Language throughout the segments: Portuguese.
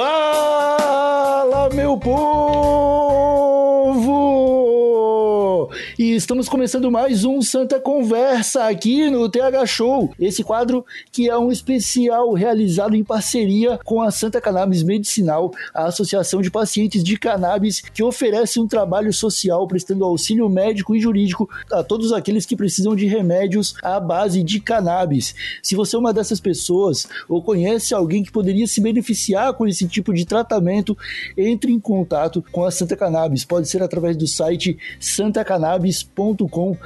Fala, meu povo! Estamos começando mais um Santa Conversa aqui no TH Show. Esse quadro que é um especial realizado em parceria com a Santa Cannabis Medicinal, a Associação de Pacientes de Cannabis, que oferece um trabalho social prestando auxílio médico e jurídico a todos aqueles que precisam de remédios à base de cannabis. Se você é uma dessas pessoas ou conhece alguém que poderia se beneficiar com esse tipo de tratamento, entre em contato com a Santa Cannabis. Pode ser através do site santacannabis.com Globoesporte.com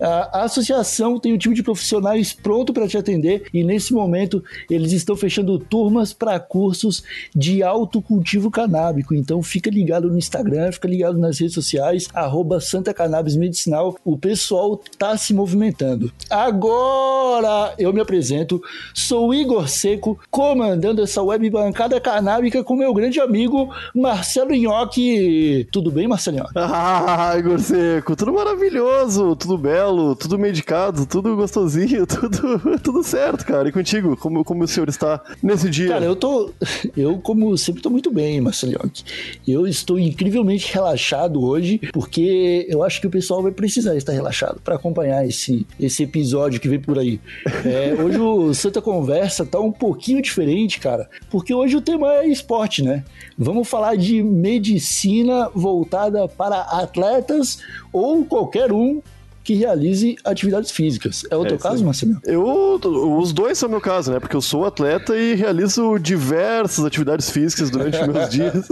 a associação tem um time de profissionais pronto para te atender e nesse momento eles estão fechando turmas para cursos de autocultivo canábico. Então fica ligado no Instagram, fica ligado nas redes sociais, arroba Santa Cannabis Medicinal. O pessoal tá se movimentando. Agora eu me apresento, sou Igor Seco, comandando essa web bancada canábica com meu grande amigo Marcelo Nhoque. Tudo bem, Marcelo? Ah, Igor Seco, tudo maravilhoso tudo belo, tudo medicado, tudo gostosinho, tudo, tudo certo, cara. E contigo, como, como o senhor está nesse dia? Cara, eu tô. Eu, como sempre, tô muito bem, Marcelioque. Eu estou incrivelmente relaxado hoje, porque eu acho que o pessoal vai precisar estar relaxado para acompanhar esse, esse episódio que vem por aí. É, hoje o Santa Conversa tá um pouquinho diferente, cara, porque hoje o tema é esporte, né? Vamos falar de medicina voltada para atletas ou qualquer um que realize atividades físicas. É o é, teu caso, Marcelo? Eu, os dois são meu caso, né? Porque eu sou atleta e realizo diversas atividades físicas durante meus dias.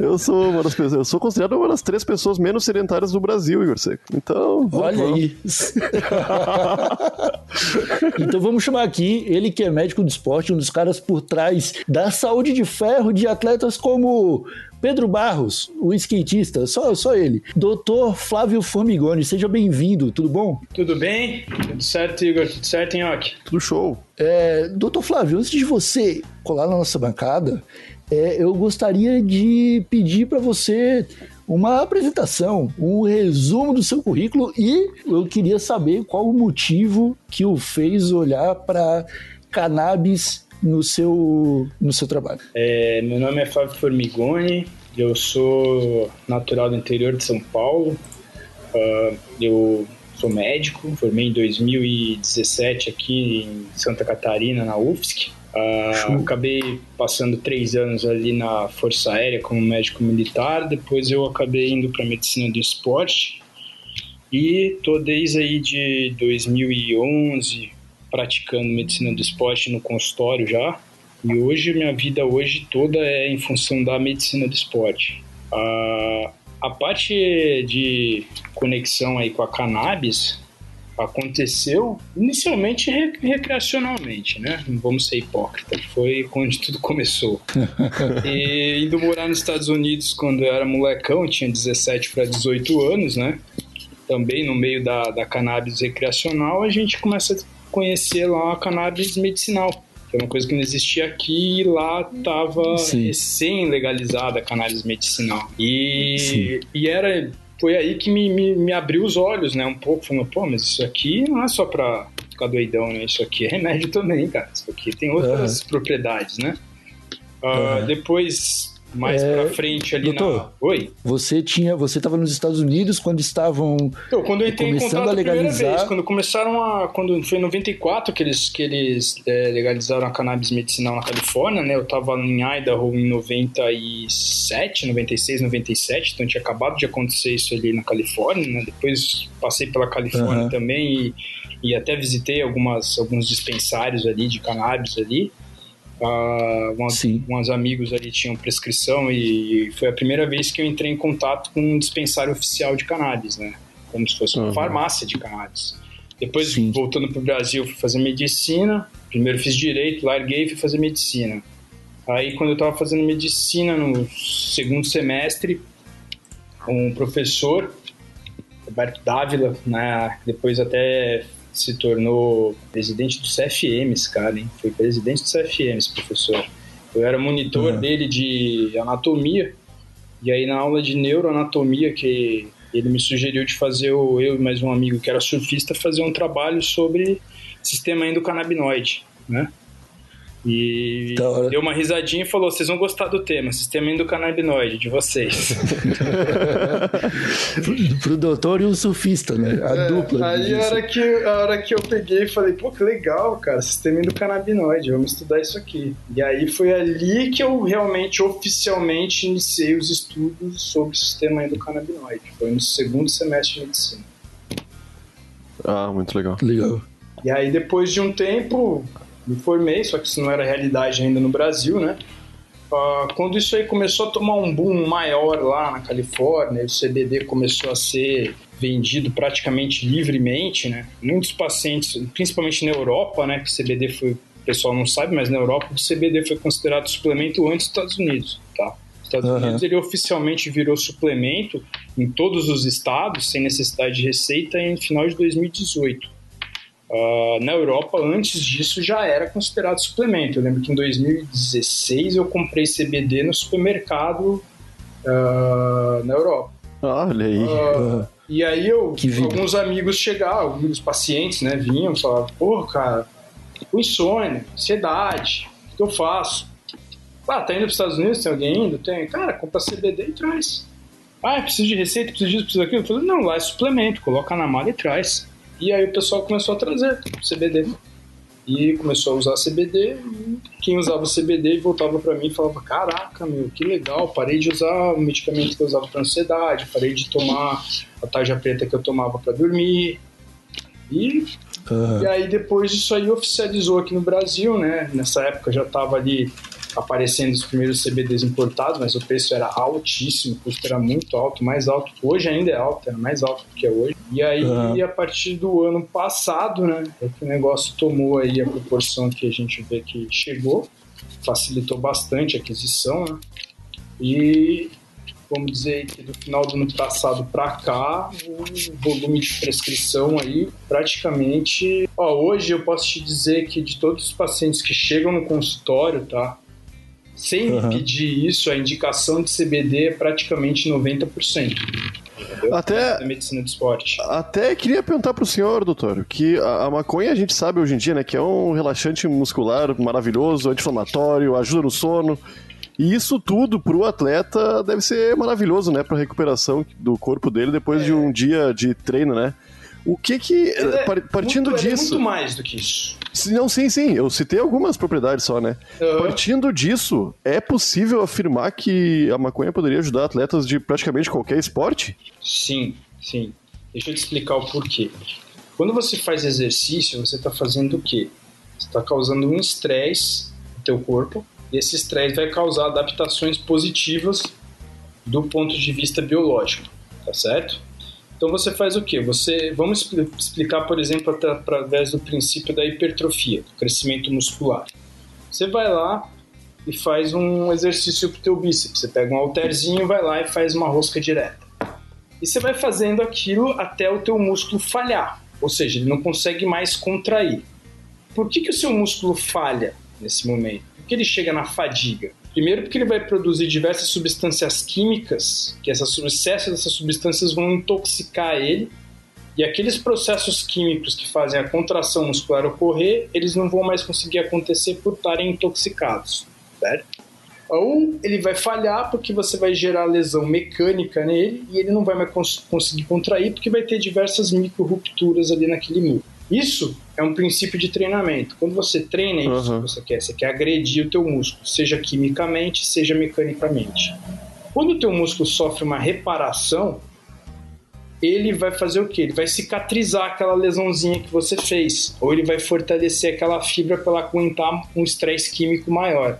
Eu sou uma das pessoas, eu sou considerado uma das três pessoas menos sedentárias do Brasil, Igor Seco. Então, olha vamos. aí. então vamos chamar aqui ele que é médico do esporte, um dos caras por trás da saúde de ferro de atletas como Pedro Barros, o skatista, só, só ele. Doutor Flávio Formigoni, seja bem-vindo, tudo bom? Tudo bem? Tudo certo, Igor? Tudo certo, Nhoque? Tudo show. É, doutor Flávio, antes de você colar na nossa bancada, é, eu gostaria de pedir para você uma apresentação, um resumo do seu currículo e eu queria saber qual o motivo que o fez olhar para cannabis no seu, no seu trabalho? É, meu nome é Fábio Formigoni, eu sou natural do interior de São Paulo, uh, eu sou médico, formei em 2017 aqui em Santa Catarina, na UFSC. Uh, acabei passando três anos ali na Força Aérea como médico militar, depois eu acabei indo para medicina do esporte e tô desde aí de 2011 praticando medicina do esporte no consultório já. E hoje, minha vida hoje toda é em função da medicina do esporte. A, a parte de conexão aí com a cannabis aconteceu inicialmente recreacionalmente, né? Não vamos ser hipócritas. Foi onde tudo começou. e indo morar nos Estados Unidos quando eu era molecão, tinha 17 para 18 anos, né? Também no meio da, da cannabis recreacional, a gente começa conhecer lá a cannabis medicinal, que é uma coisa que não existia aqui e lá estava recém-legalizada a cannabis medicinal. E, e era foi aí que me, me, me, abriu os olhos, né? Um pouco, falando, pô, mas isso aqui não é só pra ficar doidão, né? Isso aqui é remédio também, cara. Isso aqui tem outras uhum. propriedades, né? Uh, uhum. Depois mais é, pra frente ali doutor, na. Oi? Você tinha. Você estava nos Estados Unidos quando estavam. Então, quando eu entrei começando em a legalizar... Vez, quando começaram a. Quando foi em 94 que eles, que eles é, legalizaram a cannabis medicinal na Califórnia, né? Eu estava em Idaho em 97, 96, 97, então tinha acabado de acontecer isso ali na Califórnia, né? Depois passei pela Califórnia uhum. também e, e até visitei algumas, alguns dispensários ali de cannabis ali. Uh, umas, umas amigos ali tinham prescrição e foi a primeira vez que eu entrei em contato com um dispensário oficial de cannabis, né? Como se fosse uma uhum. farmácia de cannabis. Depois, Sim. voltando para o Brasil, fui fazer medicina. Primeiro fiz direito, larguei e fui fazer medicina. Aí, quando eu estava fazendo medicina no segundo semestre, um professor, Roberto Dávila, né, depois até se tornou presidente do CFM, esse cara, hein? Foi presidente do CFM, esse professor. Eu era monitor uhum. dele de anatomia, e aí na aula de neuroanatomia que ele me sugeriu de fazer, eu e mais um amigo que era surfista, fazer um trabalho sobre sistema endocannabinoide, né? E deu uma risadinha e falou: vocês vão gostar do tema, sistema endocannabinoide de vocês. pro, pro doutor e o surfista, né? A é, dupla. Aí a hora, que, a hora que eu peguei e falei, pô, que legal, cara, sistema endocannabinoide, vamos estudar isso aqui. E aí foi ali que eu realmente, oficialmente, iniciei os estudos sobre o sistema endocannabinoide. Foi no segundo semestre de medicina. Ah, muito legal. Legal. E aí, depois de um tempo, me formei, só que isso não era realidade ainda no Brasil, né? Uh, quando isso aí começou a tomar um boom maior lá na Califórnia, o CBD começou a ser vendido praticamente livremente, né? Muitos pacientes, principalmente na Europa, né? Que o CBD foi, o pessoal não sabe, mas na Europa o CBD foi considerado suplemento antes dos Estados Unidos, tá? Os Estados uhum. Unidos ele oficialmente virou suplemento em todos os estados, sem necessidade de receita, em final de 2018. Uh, na Europa, antes disso, já era considerado suplemento. Eu lembro que em 2016 eu comprei CBD no supermercado uh, na Europa. Olha aí. Uh, e aí eu, alguns amigos chegavam, alguns pacientes, né, vinham e falavam, pô, cara, com insônia, ansiedade, o que eu faço? Ah, tá indo para os Estados Unidos, tem alguém indo? Tem. Cara, compra CBD e traz. Ah, precisa de receita, precisa disso, precisa daquilo. Eu falei, não, lá é suplemento, coloca na mala e traz. E aí o pessoal começou a trazer CBD. E começou a usar CBD. Quem usava CBD voltava para mim e falava: Caraca, meu, que legal. Parei de usar o medicamento que eu usava para ansiedade. Parei de tomar a tarja preta que eu tomava para dormir. E, uhum. e aí depois isso aí oficializou aqui no Brasil, né? Nessa época já estava ali aparecendo os primeiros CBDs importados, mas o preço era altíssimo, o custo era muito alto, mais alto, hoje ainda é alto, era mais alto do que é hoje. E aí, uhum. a partir do ano passado, né, é que o negócio tomou aí a proporção que a gente vê que chegou, facilitou bastante a aquisição, né, e vamos dizer que do final do ano passado para cá, o volume de prescrição aí praticamente. Ó, hoje eu posso te dizer que de todos os pacientes que chegam no consultório, tá? Sem uhum. pedir isso, a indicação de CBD é praticamente 90%. Até da medicina do esporte. Até queria perguntar pro senhor, doutor, que a, a, maconha a gente sabe hoje em dia, né, que é um relaxante muscular maravilhoso, anti-inflamatório, ajuda no sono. E isso tudo pro atleta deve ser maravilhoso, né, pra recuperação do corpo dele depois é. de um dia de treino, né? O que que. É, partindo muito, disso. É muito mais do que isso. Não, sim, sim. Eu citei algumas propriedades só, né? Uhum. Partindo disso, é possível afirmar que a maconha poderia ajudar atletas de praticamente qualquer esporte? Sim, sim. Deixa eu te explicar o porquê. Quando você faz exercício, você está fazendo o quê? Você está causando um estresse no teu corpo e esse estresse vai causar adaptações positivas do ponto de vista biológico, tá certo? Então você faz o quê? Você vamos explicar, por exemplo, através do princípio da hipertrofia, do crescimento muscular. Você vai lá e faz um exercício para o teu bíceps. Você pega um halterzinho, vai lá e faz uma rosca direta. E você vai fazendo aquilo até o teu músculo falhar, ou seja, ele não consegue mais contrair. Por que, que o seu músculo falha nesse momento? Por que ele chega na fadiga? Primeiro porque ele vai produzir diversas substâncias químicas, que essas, o excesso dessas substâncias vão intoxicar ele, e aqueles processos químicos que fazem a contração muscular ocorrer, eles não vão mais conseguir acontecer por estarem intoxicados, certo? Ou ele vai falhar porque você vai gerar lesão mecânica nele e ele não vai mais cons conseguir contrair porque vai ter diversas micro rupturas ali naquele músculo. Isso é um princípio de treinamento. Quando você treina isso uhum. que você quer, você quer agredir o teu músculo, seja quimicamente, seja mecanicamente. Quando o teu músculo sofre uma reparação, ele vai fazer o que? Ele vai cicatrizar aquela lesãozinha que você fez, ou ele vai fortalecer aquela fibra para ela aguentar um estresse químico maior.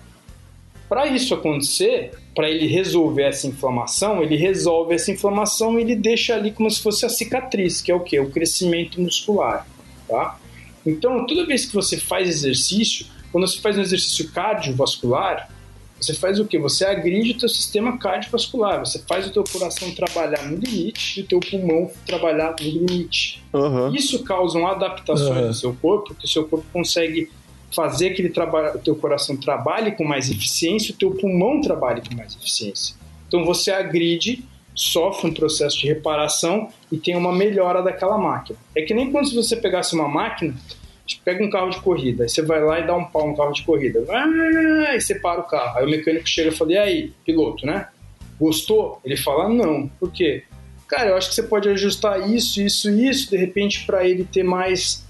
Para isso acontecer, para ele resolver essa inflamação, ele resolve essa inflamação e ele deixa ali como se fosse a cicatriz, que é o que? O crescimento muscular tá? Então, toda vez que você faz exercício, quando você faz um exercício cardiovascular, você faz o que? Você agride o teu sistema cardiovascular, você faz o teu coração trabalhar no limite e o teu pulmão trabalhar no limite. Uhum. Isso causa adaptações uhum. no seu corpo, que o seu corpo consegue fazer que ele trabalhe, o teu coração trabalhe com mais eficiência, o teu pulmão trabalhe com mais eficiência. Então você agride sofre um processo de reparação e tem uma melhora daquela máquina. É que nem quando você pegasse uma máquina pega um carro de corrida, aí você vai lá e dá um pau no carro de corrida. Ah, aí você para o carro. Aí o mecânico chega e fala: E aí, piloto, né? Gostou? Ele fala: Não. Por quê? Cara, eu acho que você pode ajustar isso, isso e isso, de repente, para ele ter mais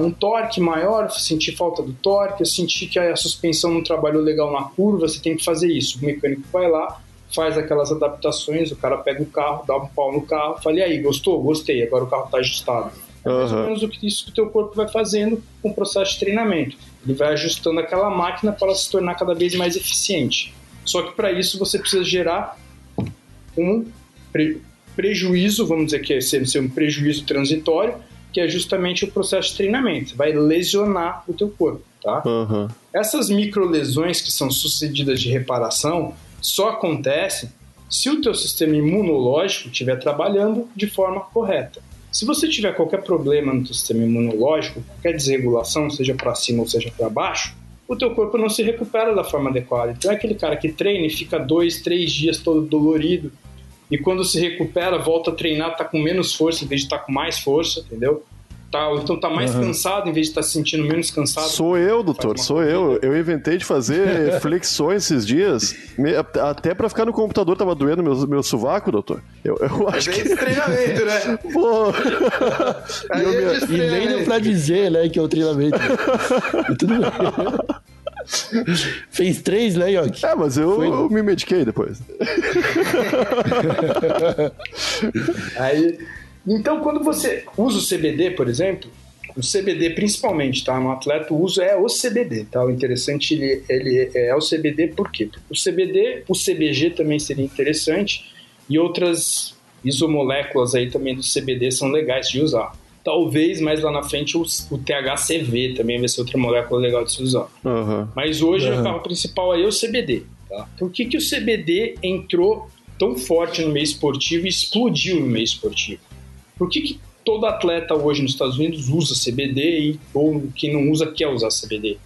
um torque maior, sentir falta do torque, sentir que a suspensão não trabalhou legal na curva, você tem que fazer isso. O mecânico vai lá, faz aquelas adaptações, o cara pega o carro, dá um pau no carro, fala: E aí, gostou? Gostei, agora o carro está ajustado. É mais ou menos o que isso que o teu corpo vai fazendo com o processo de treinamento. Ele vai ajustando aquela máquina para ela se tornar cada vez mais eficiente. Só que para isso você precisa gerar um pre prejuízo, vamos dizer que é ser, um prejuízo transitório, que é justamente o processo de treinamento. Vai lesionar o teu corpo, tá? Uhum. Essas microlesões que são sucedidas de reparação só acontecem se o teu sistema imunológico estiver trabalhando de forma correta. Se você tiver qualquer problema no teu sistema imunológico, qualquer desregulação, seja para cima ou seja para baixo, o teu corpo não se recupera da forma adequada. Então é aquele cara que treina e fica dois, três dias todo dolorido, e quando se recupera, volta a treinar, tá com menos força em vez de estar tá com mais força, entendeu? Tá, então tá mais uhum. cansado em vez de estar tá se sentindo menos cansado. Sou eu, doutor, sou eu. Eu inventei de fazer flexões esses dias, até para ficar no computador tava doendo meu, meu sovaco, doutor. Eu, eu acho que... treinamento, né? Pô... e, eu, e nem deu pra dizer, né, que é o treinamento. Tudo bem. Fez três, né, Yoki? É, mas eu, eu me mediquei depois. Aí, então, quando você usa o CBD, por exemplo, o CBD principalmente, tá? No atleta o uso é o CBD, tá? O interessante ele, ele é o CBD por quê? O CBD, o CBG também seria interessante e outras isomoléculas aí também do CBD são legais de usar. Talvez mais lá na frente o, o THCV também vai ser outra molécula legal de se usar. Uhum. Mas hoje uhum. o carro principal aí é o CBD. Tá? Por que, que o CBD entrou tão forte no meio esportivo e explodiu no meio esportivo? Por que, que todo atleta hoje nos Estados Unidos usa CBD e ou quem não usa quer usar CBD?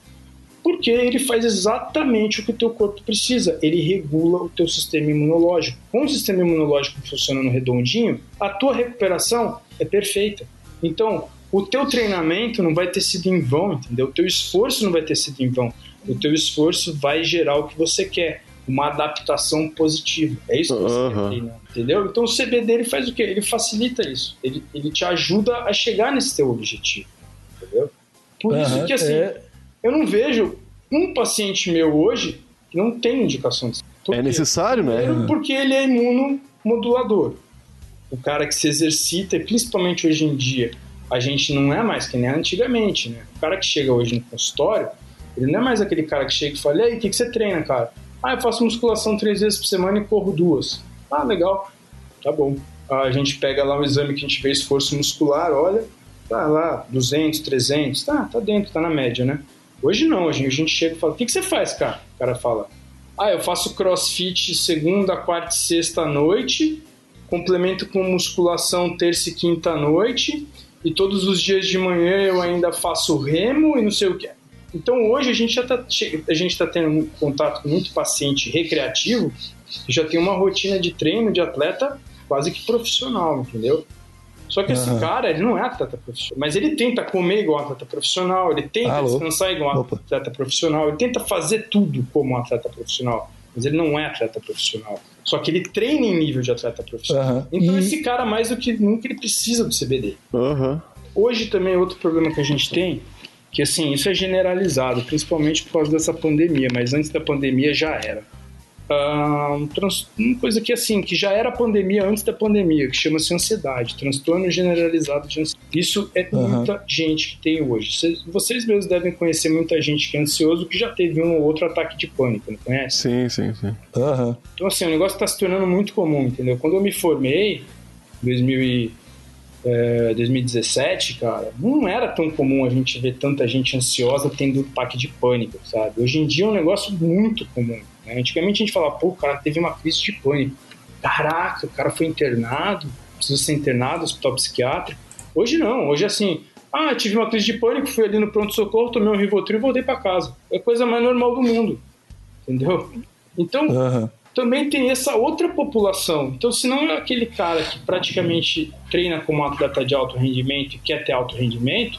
Porque ele faz exatamente o que o teu corpo precisa. Ele regula o teu sistema imunológico. Com o sistema imunológico funcionando redondinho, a tua recuperação é perfeita. Então, o teu treinamento não vai ter sido em vão, entendeu? O teu esforço não vai ter sido em vão. O teu esforço vai gerar o que você quer, uma adaptação positiva. É isso que você uhum. quer treinar, entendeu? Então o CBD ele faz o quê? Ele facilita isso. Ele, ele te ajuda a chegar nesse teu objetivo, entendeu? Por uhum, isso que assim, é... eu não vejo um paciente meu hoje que não tem indicação de É necessário, né? Porque ele é imunomodulador o cara que se exercita, e principalmente hoje em dia, a gente não é mais que nem antigamente, né? O cara que chega hoje no consultório, ele não é mais aquele cara que chega e fala, e aí, o que, que você treina, cara? Ah, eu faço musculação três vezes por semana e corro duas. Ah, legal. Tá bom. A gente pega lá um exame que a gente vê esforço muscular, olha, tá lá, 200, 300, tá, tá dentro, tá na média, né? Hoje não, hoje a gente chega e fala, o que, que você faz, cara? O cara fala, ah, eu faço crossfit segunda, quarta e sexta à noite complemento com musculação terça e quinta à noite, e todos os dias de manhã eu ainda faço remo e não sei o que. Então hoje a gente já está a gente tá tendo um contato com muito paciente recreativo que já tem uma rotina de treino de atleta quase que profissional, entendeu? Só que esse uhum. cara, ele não é atleta profissional, mas ele tenta comer igual um atleta profissional, ele tenta Alô? descansar igual um Opa. atleta profissional, ele tenta fazer tudo como um atleta profissional, mas ele não é atleta profissional. Só que ele treina em nível de atleta profissional. Uhum. Então, e... esse cara, mais do que nunca, ele precisa do CBD. Uhum. Hoje também, outro problema que a gente tem, que assim, isso é generalizado, principalmente por causa dessa pandemia, mas antes da pandemia já era uma coisa que assim, que já era pandemia antes da pandemia, que chama-se ansiedade, transtorno generalizado de ansiedade. Isso é uhum. muita gente que tem hoje. Vocês, vocês mesmos devem conhecer muita gente que é ansioso que já teve um ou outro ataque de pânico, não conhece? Sim, sim, sim. Uhum. Então assim, o negócio está se tornando muito comum, entendeu? Quando eu me formei, em 2000 é, 2017, cara, não era tão comum a gente ver tanta gente ansiosa tendo ataque de pânico, sabe? Hoje em dia é um negócio muito comum. Né? Antigamente a gente falava, pô, o cara teve uma crise de pânico. Caraca, o cara foi internado, precisa ser internado, hospital psiquiátrico. Hoje não, hoje é assim, ah, tive uma crise de pânico, fui ali no pronto-socorro, tomei um Rivotril e voltei para casa. É a coisa mais normal do mundo, entendeu? Então, uhum. Também tem essa outra população. Então, se não é aquele cara que praticamente treina como atleta de alto rendimento e quer ter alto rendimento,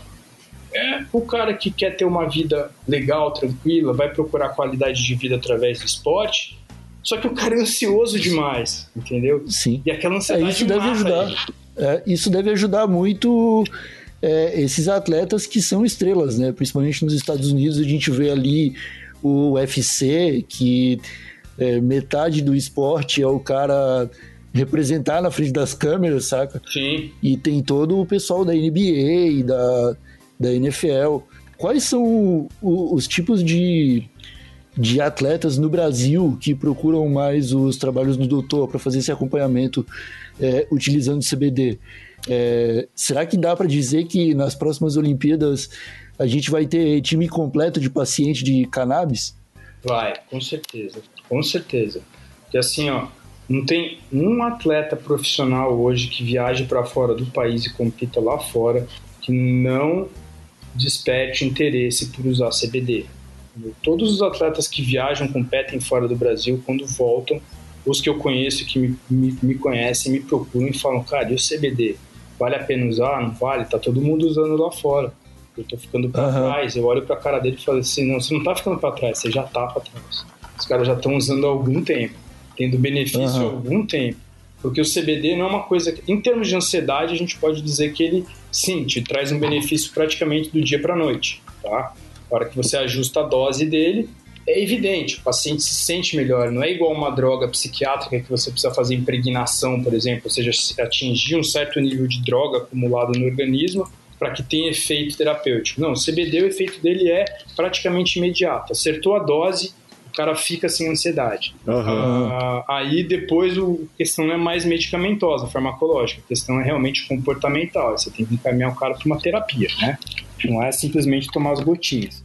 É o cara que quer ter uma vida legal, tranquila, vai procurar qualidade de vida através do esporte. Só que o cara é ansioso demais, entendeu? Sim. E aquela ansiedade é, isso deve ajudar. É, isso deve ajudar muito é, esses atletas que são estrelas, né? Principalmente nos Estados Unidos, a gente vê ali o UFC, que é, metade do esporte é o cara representar na frente das câmeras, saca? Sim. E tem todo o pessoal da NBA e da, da NFL. Quais são o, os tipos de, de atletas no Brasil que procuram mais os trabalhos do doutor para fazer esse acompanhamento é, utilizando o CBD? É, será que dá para dizer que nas próximas Olimpíadas a gente vai ter time completo de paciente de cannabis? Vai, com certeza, com certeza. Porque assim, ó, não tem um atleta profissional hoje que viaje para fora do país e compita lá fora que não desperte interesse por usar CBD. Todos os atletas que viajam, competem fora do Brasil, quando voltam, os que eu conheço que me, me, me conhecem, me procuram e falam: Cara, e o CBD? Vale a pena usar? Não vale? Tá todo mundo usando lá fora. Eu tô ficando para uhum. trás. Eu olho pra cara dele e falo assim: Não, você não tá ficando para trás, você já tá para trás. Os caras já estão usando há algum tempo tendo benefício uhum. há algum tempo. Porque o CBD não é uma coisa. em termos de ansiedade, a gente pode dizer que ele, sim, te traz um benefício praticamente do dia para noite. Tá? A hora que você ajusta a dose dele, é evidente, o paciente se sente melhor. Não é igual uma droga psiquiátrica que você precisa fazer impregnação, por exemplo, ou seja, atingir um certo nível de droga acumulado no organismo para que tenha efeito terapêutico. Não, o CBD, o efeito dele é praticamente imediato. Acertou a dose, o cara fica sem ansiedade. Uhum. aí depois a questão não é mais medicamentosa, farmacológica, a questão é realmente comportamental. Você tem que encaminhar o cara para uma terapia, né? Não é simplesmente tomar as gotinhas.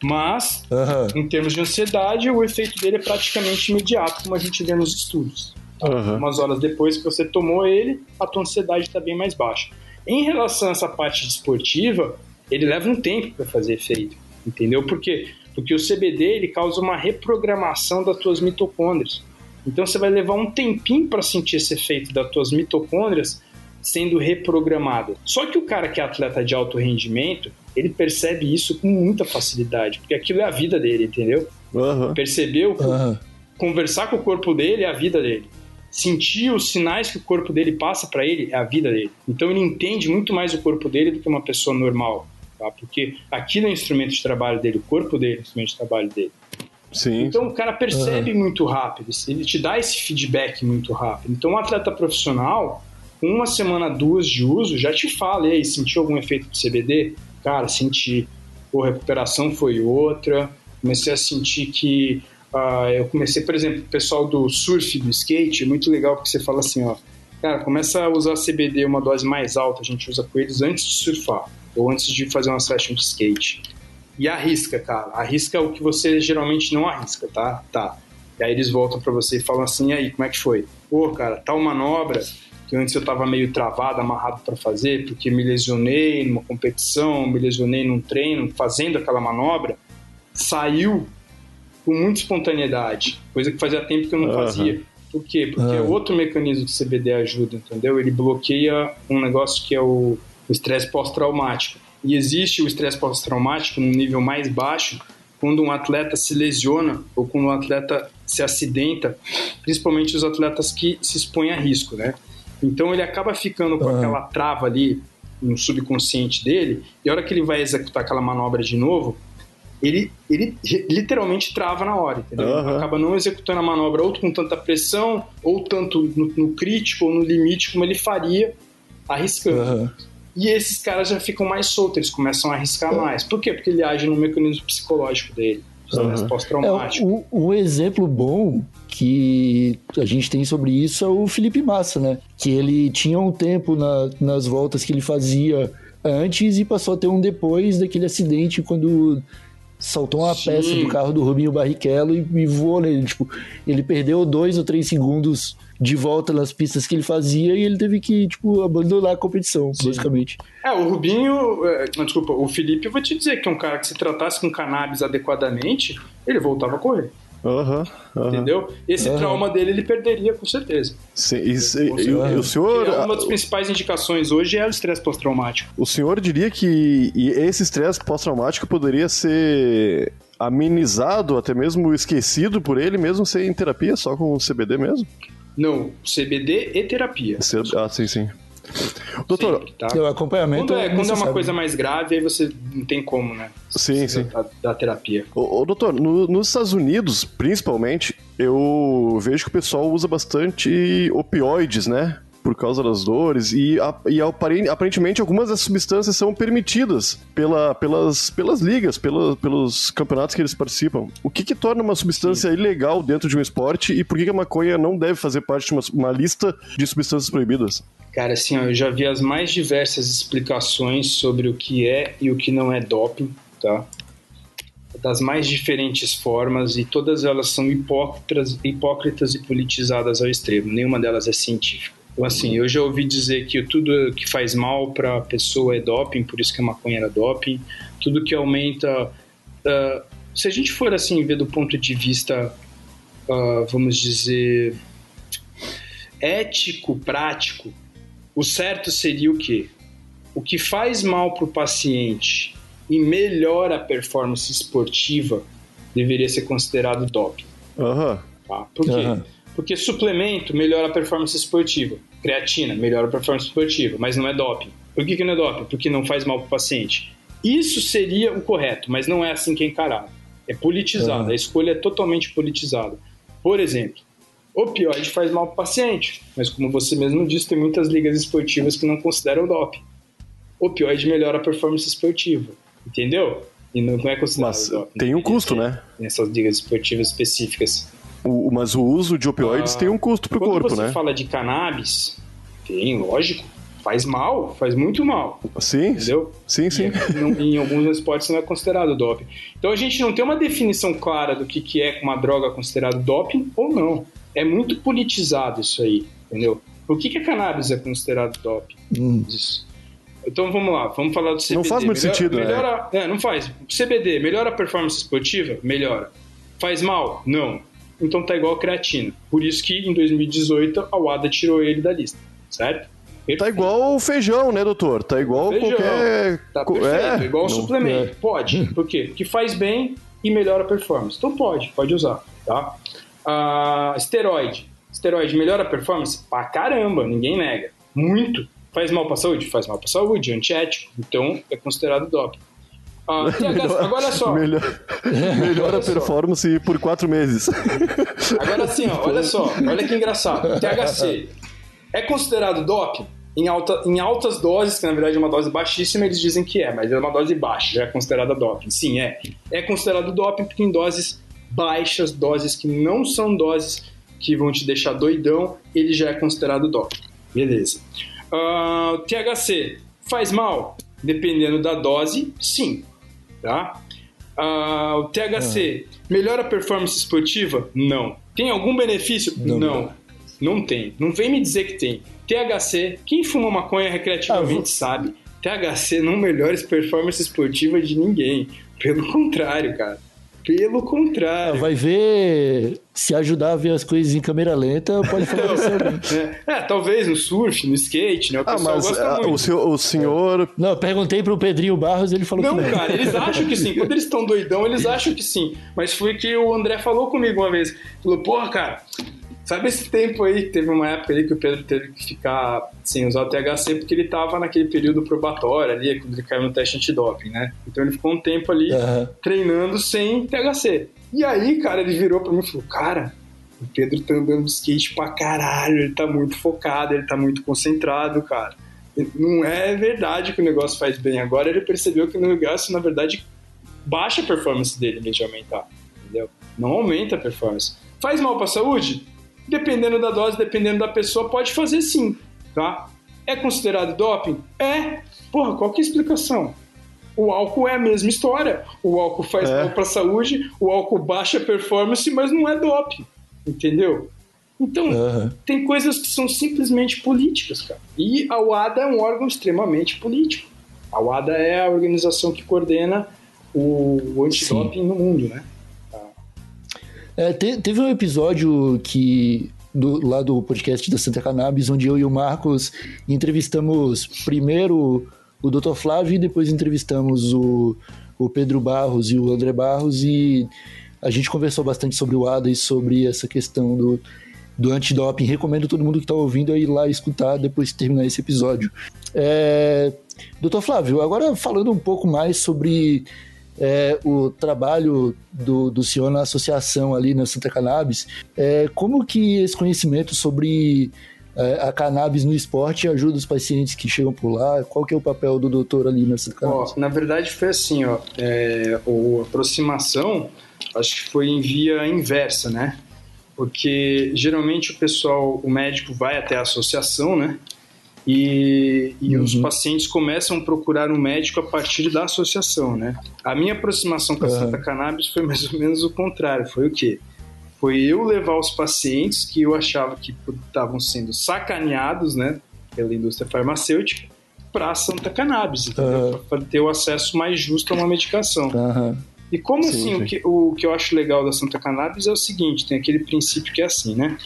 Mas, uhum. em termos de ansiedade, o efeito dele é praticamente imediato, como a gente vê nos estudos. Tá? Uhum. Umas horas depois que você tomou ele, a tua ansiedade está bem mais baixa. Em relação a essa parte esportiva, ele leva um tempo para fazer efeito, entendeu? Porque porque o CBD ele causa uma reprogramação das tuas mitocôndrias. Então você vai levar um tempinho para sentir esse efeito das tuas mitocôndrias sendo reprogramado. Só que o cara que é atleta de alto rendimento, ele percebe isso com muita facilidade, porque aquilo é a vida dele, entendeu? Uhum. Percebeu? Uhum. Conversar com o corpo dele é a vida dele. Sentir os sinais que o corpo dele passa para ele é a vida dele. Então ele entende muito mais o corpo dele do que uma pessoa normal tá? Porque aquilo é instrumento de trabalho dele, o corpo dele é instrumento de trabalho dele. Sim. Então o cara percebe uhum. muito rápido, ele te dá esse feedback muito rápido. Então um atleta profissional, com uma semana, duas de uso, já te fala, e aí, sentiu algum efeito de CBD? Cara, senti. Pô, recuperação foi outra. Comecei a sentir que Uh, eu comecei, por exemplo, o pessoal do surf, do skate, é muito legal porque você fala assim, ó, cara, começa a usar CBD uma dose mais alta, a gente usa com eles antes de surfar ou antes de fazer uma session de skate. E arrisca, cara. Arrisca o que você geralmente não arrisca, tá? Tá. E aí eles voltam para você e falam assim: e aí, como é que foi? Pô, cara, tal manobra que antes eu tava meio travado, amarrado para fazer, porque me lesionei numa competição, me lesionei num treino, fazendo aquela manobra, saiu com muita espontaneidade, coisa que fazia tempo que eu não uhum. fazia. Por quê? Porque uhum. outro mecanismo que o CBD ajuda, entendeu? Ele bloqueia um negócio que é o o estresse pós-traumático. E existe o estresse pós-traumático num nível mais baixo quando um atleta se lesiona ou quando um atleta se acidenta, principalmente os atletas que se expõem a risco, né? Então ele acaba ficando com aquela trava ali no subconsciente dele, e a hora que ele vai executar aquela manobra de novo, ele, ele literalmente trava na hora, entendeu? Uhum. Acaba não executando a manobra ou com tanta pressão, ou tanto no, no crítico ou no limite como ele faria arriscando. Uhum. E esses caras já ficam mais soltos, eles começam a arriscar é. mais. Por quê? Porque ele age no mecanismo psicológico dele. Uhum. É, um, um exemplo bom que a gente tem sobre isso é o Felipe Massa, né? Que ele tinha um tempo na, nas voltas que ele fazia antes e passou a ter um depois daquele acidente quando saltou uma Sim. peça do carro do Rubinho Barrichello e, e voou nele. Tipo, ele perdeu dois ou três segundos de volta nas pistas que ele fazia e ele teve que, tipo, abandonar a competição, Sim. basicamente. É, o Rubinho, é, não, desculpa, o Felipe, eu vou te dizer que é um cara que se tratasse com cannabis adequadamente, ele voltava a correr. Aham. aham. Entendeu? Esse Aham. trauma dele ele perderia com certeza. Sim, e, se- Com e o- e o senhor, uma das principais indicações hoje é o estresse pós-traumático. o senhor diria que esse estresse pós-traumático poderia ser amenizado, até mesmo esquecido por ele, mesmo sem terapia, só com o CBD mesmo? Não, CBD e terapia. Ah, sim, sim. Doutor, Sempre, tá? O acompanhamento Quando é, quando é uma coisa mais grave, aí você não tem como, né? Sim, sim. Da, da terapia. Ô, ô, doutor, no- nos Estados Unidos, principalmente, eu vejo que o pessoal usa bastante opioides, né? Por causa das dores, e, e aparen- aparentemente algumas dessas substâncias são permitidas pela, pelas, pelas ligas, pela- pelos campeonatos que eles participam. O que, que torna uma substância ilegal dentro de um esporte e por que, que a maconha não deve fazer parte de uma, uma lista de substâncias proibidas? Cara, assim, ó, eu já vi as mais diversas explicações sobre o que é e o que não é doping, tá? Das mais diferentes formas e todas elas são hipócritas, hipócritas e politizadas ao extremo. Nenhuma delas é científica. Então, assim, eu já ouvi dizer que tudo que faz mal para a pessoa é doping, por isso que a maconha era doping. Tudo que aumenta. ah, se a gente for assim ver do ponto de vista, ah, vamos dizer, ético, prático, o certo seria o quê? O que faz mal para o paciente e melhora a performance esportiva deveria ser considerado doping. Aham. Tá? Por quê? Aham. Porque suplemento melhora a performance esportiva. Creatina melhora a performance esportiva, mas não é doping. Por que, que não é doping? Porque não faz mal para o paciente. Isso seria o correto, mas não é assim que é encarado. É politizado, Aham. a escolha é totalmente politizada. Por exemplo, opioide faz mal para o paciente, mas como você mesmo disse, tem muitas ligas esportivas que não consideram doping. Opioide melhora a performance esportiva, entendeu? E não não é considerado Mas doping. tem um custo, né? Nessas ligas esportivas específicas. O- mas o uso de opioides Ah, tem um custo pro Quando corpo, você né? fala de cannabis, tem, lógico, faz mal, faz muito mal, Sim, entendeu? sim, sim. E não- em alguns esportes não é considerado doping. Então a gente não tem uma definição clara do que, que é uma droga considerado doping ou não. É muito politizado isso aí, entendeu? Por que, que a cannabis é considerado doping? Hum. Isso. Então vamos lá, vamos falar do CBD. Não faz muito Melhora- sentido, né? melhora, é, não faz. CBD, melhora a performance esportiva? Melhora. Faz mal? Não. Então tá igual a creatina. Por isso que em 2018 a WADA tirou ele da lista, certo? Tá igual o feijão, né, doutor? Tá igual Feijão. qualquer. Tá perfeito, é, igual não- suplemento. é. Pode. Por quê? Porque faz bem e melhora a performance. Então pode, pode usar, tá? Ah, esteroide. Esteroide melhora a performance? Pra caramba, ninguém nega. Muito. Faz mal pra saúde? Faz mal pra saúde, antiético. Então é considerado doping. Ah, THC, agora olha só. Melhor, melhora a Olha só. performance por quatro meses. Agora sim, ó, olha só, olha que engraçado. THC é considerado doping? Em, alta, em altas doses, que na verdade é uma dose baixíssima, eles dizem que é, mas é uma dose baixa, já é considerada doping. Sim, é. É considerado doping porque em doses baixas, doses que não são doses que vão te deixar doidão, ele já é considerado doping. Beleza. Ah, o THC faz mal? Dependendo da dose, sim. Tá? Ah, o THC melhora a performance esportiva? Não. Tem algum benefício? Não. Não. Não tem. Não vem me dizer que tem. THC, quem fuma maconha recreativamente Ah, vou- sabe. THC não melhora a performance esportiva de ninguém. Pelo contrário, cara. Pelo contrário. Vai ver se ajudar a ver as coisas em câmera lenta, pode favorecer alguém. É, é, talvez no surf, no skate, né? O Ah, pessoal mas gosta ah, muito. o, seu- o senhor. Não, eu perguntei pro Pedrinho Barros, ele falou Não, que não. cara, eles acham que sim. Quando eles estão doidão, eles acham que sim. Mas foi que o André falou comigo uma vez. Falou, porra, cara, sabe esse tempo aí que teve uma época aí que o Pedro teve que ficar sem usar o THC porque ele tava naquele período probatório ali, quando ele caiu no teste antidoping, né? Então ele ficou um tempo ali Aham. treinando sem THC. E aí, cara, ele virou pra mim e falou, cara, o Pedro tá andando de skate pra caralho, ele tá muito focado, ele tá muito concentrado, cara. Não é verdade que o negócio faz bem. Agora ele percebeu que o negócio, na verdade, baixa a performance dele em vez de aumentar, entendeu? Não aumenta a performance. Faz mal pra saúde? Dependendo da dose, dependendo da pessoa, pode fazer sim, tá? É considerado doping? É. Porra, qual que é a explicação? O álcool é a mesma história. O álcool faz É. mal pra saúde, o álcool baixa a performance, mas não é doping, entendeu? Então, Aham. tem coisas que são simplesmente políticas, cara. E a UADA é um órgão extremamente político. A UADA é a organização que coordena o, o antidoping no mundo, né? É, te, teve um episódio que do, lá do podcast da Santa Cannabis, onde eu e o Marcos entrevistamos primeiro o Dr. Flávio e depois entrevistamos o, o Pedro Barros e o André Barros e a gente conversou bastante sobre o ADA e sobre essa questão do, do antidoping. Recomendo todo mundo que está ouvindo a ir lá escutar depois de terminar esse episódio. É, Doutor Flávio, agora falando um pouco mais sobre é, o trabalho do, do senhor na associação ali na Santa Cannabis, é, como que esse conhecimento sobre é, a cannabis no esporte ajuda os pacientes que chegam por lá? Qual que é o papel do doutor ali na Santa Cannabis? Ó, na verdade foi assim, ó, é, a aproximação acho que foi em via inversa, né? Porque geralmente o pessoal, o médico vai até a associação, né? E, e uhum. os pacientes começam a procurar um médico a partir da associação, né? A minha aproximação com a uhum. Santa Cannabis foi mais ou menos o contrário. Foi o quê? Foi eu levar os pacientes que eu achava que estavam sendo sacaneados, né? Pela indústria farmacêutica para a Santa Cannabis, uhum. para ter o acesso mais justo a uma medicação. E como sim, assim, sim. O, que, o que eu acho legal da Santa Cannabis é o seguinte, tem aquele princípio que é assim, né?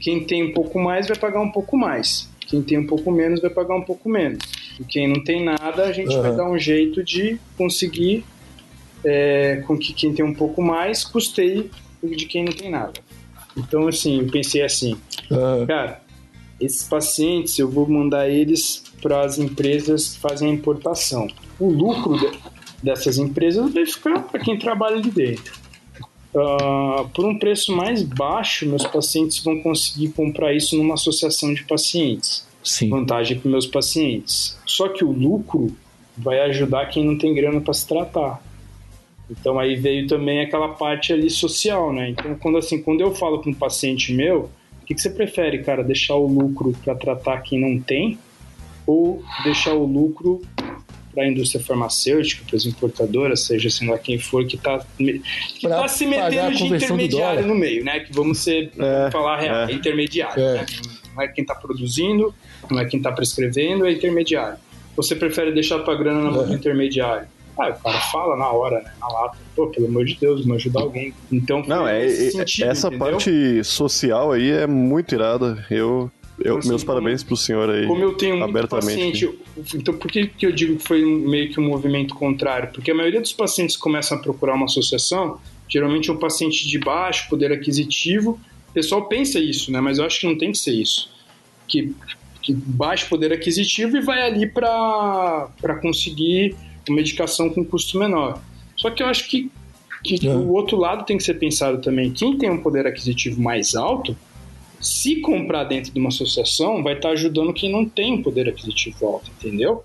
Quem tem um pouco mais vai pagar um pouco mais. Quem tem um pouco menos vai pagar um pouco menos. E quem não tem nada, a gente uhum. vai dar um jeito de conseguir é, com que quem tem um pouco mais custeie de quem não tem nada. Então, assim, eu pensei assim, uhum. cara, esses pacientes eu vou mandar eles para as empresas que fazem a importação. O lucro dessas empresas vai ficar para quem trabalha ali dentro. Uh, por um preço mais baixo, meus pacientes vão conseguir comprar isso numa associação de pacientes. Sim. Vantagem para meus pacientes. Só que o lucro vai ajudar quem não tem grana para se tratar. Então aí veio também aquela parte ali social, né? Então quando assim, quando eu falo com um paciente meu, o que, que você prefere, cara? Deixar o lucro para tratar quem não tem ou deixar o lucro para a indústria farmacêutica, para as importadoras, seja assim lá quem for, que está tá se metendo de intermediário no meio, né? Que vamos ser, é, falar real, é. é intermediário. É. Né? Não é quem está produzindo, não é quem está prescrevendo, é intermediário. Você prefere deixar tua grana na mão do é. intermediário? Ah, o cara fala na hora, né? Na lata. Pô, pelo amor de Deus, me ajudar alguém. Então, não, é, sentido, essa entendeu? parte social aí é muito irada. Eu eu, assim, meus parabéns pro senhor aí. Como eu tenho muito abertamente. paciente, então por que, que eu digo que foi meio que um movimento contrário? Porque a maioria dos pacientes que começam a procurar uma associação, geralmente é um paciente de baixo poder aquisitivo. O pessoal pensa isso, né? Mas eu acho que não tem que ser isso. Que, que baixo poder aquisitivo e vai ali para conseguir uma medicação com custo menor. Só que eu acho que, que é. o outro lado tem que ser pensado também. Quem tem um poder aquisitivo mais alto se comprar dentro de uma associação, vai estar ajudando quem não tem poder aquisitivo alto, entendeu?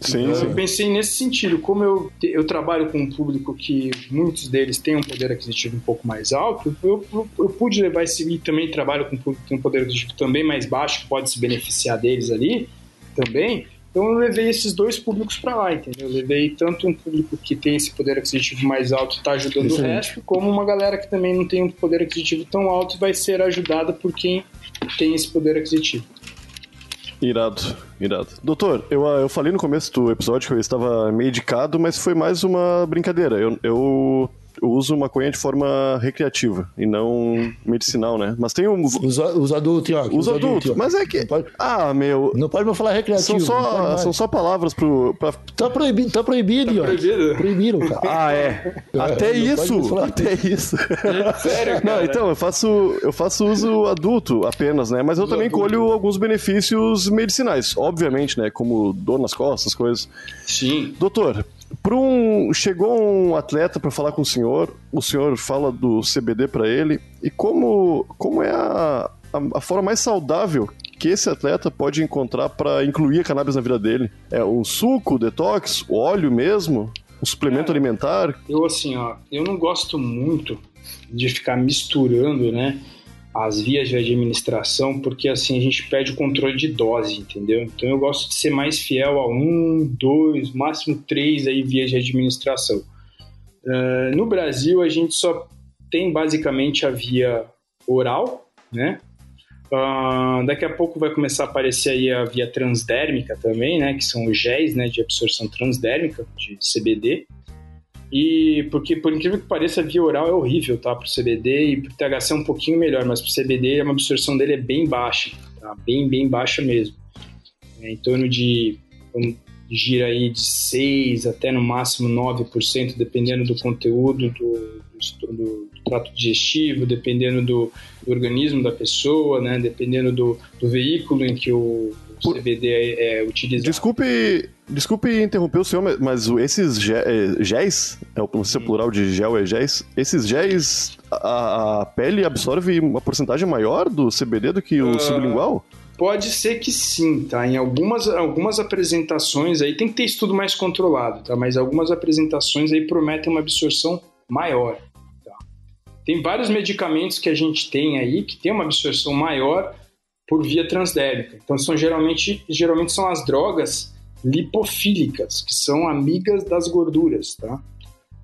Sim, então, sim. Eu pensei nesse sentido. Como eu, eu trabalho com um público que muitos deles têm um poder aquisitivo um pouco mais alto, eu, eu, eu pude levar esse. E também trabalho com um público que tem um poder aquisitivo também mais baixo, que pode se beneficiar deles ali também. Então eu levei esses dois públicos para lá, entendeu? Eu levei tanto um público que tem esse poder aquisitivo mais alto e está ajudando Excelente. o resto, como uma galera que também não tem um poder aquisitivo tão alto e vai ser ajudada por quem tem esse poder aquisitivo. Irado, irado. Doutor, eu, eu falei no começo do episódio que eu estava medicado, mas foi mais uma brincadeira. Eu eu uso maconha de forma recreativa e não medicinal, né? Mas tem um. Usa, usa adulto, Tiago. Usa, adulto, adulto mas é que. Pode... Ah, meu. Não pode mais falar recreativo. São só, são só palavras pro. Pra... Tá proibido, tá proibido, tá proibido. Proibiram, cara. Ah, é. é até isso. Até isso. Sério, cara? Não, então, eu faço, eu faço uso adulto apenas, né? Mas eu uso também adulto. colho alguns benefícios medicinais, obviamente, né? Como dor nas costas, coisas. Sim. Doutor, um, chegou um atleta para falar com o senhor, o senhor fala do CBD para ele, e como, como é a, a, a, forma mais saudável que esse atleta pode encontrar para incluir a cannabis na vida dele? É um suco, detox, o óleo mesmo, um suplemento é, alimentar? Eu assim, ó, eu não gosto muito de ficar misturando, né? As vias de administração, porque assim a gente perde o controle de dose, entendeu? Então eu gosto de ser mais fiel a um, dois, máximo três aí vias de administração. Uh, no Brasil a gente só tem basicamente a via oral, né? Uh, daqui a pouco vai começar a aparecer aí a via transdérmica também, né? Que são os géis, né? De absorção transdérmica de CBD. E porque, por incrível que pareça, via oral é horrível, tá? Pro CBD e pro THC é um pouquinho melhor, mas pro CBD a absorção dele é bem baixa, tá? Bem, bem baixa mesmo. É em torno de. gira aí de 6 até no máximo 9%, dependendo do conteúdo do, do, do trato digestivo, dependendo do, do, organismo da pessoa, né? Dependendo do, do veículo em que o, o CBD é, é utilizado. Desculpe, desculpe interromper o senhor, mas esses é, géis, é, não sei se é plural de gel é géis, esses géis, a, a, pele absorve uma porcentagem maior do CBD do que o uh, sublingual? Pode ser que sim, tá? Em algumas, algumas apresentações aí, tem que ter estudo mais controlado, tá? Mas algumas apresentações aí prometem uma absorção maior. Tá? Tem vários medicamentos que a gente tem aí que tem uma absorção maior por via transdérmica. Então são geralmente, geralmente são as drogas lipofílicas, que são amigas das gorduras, tá?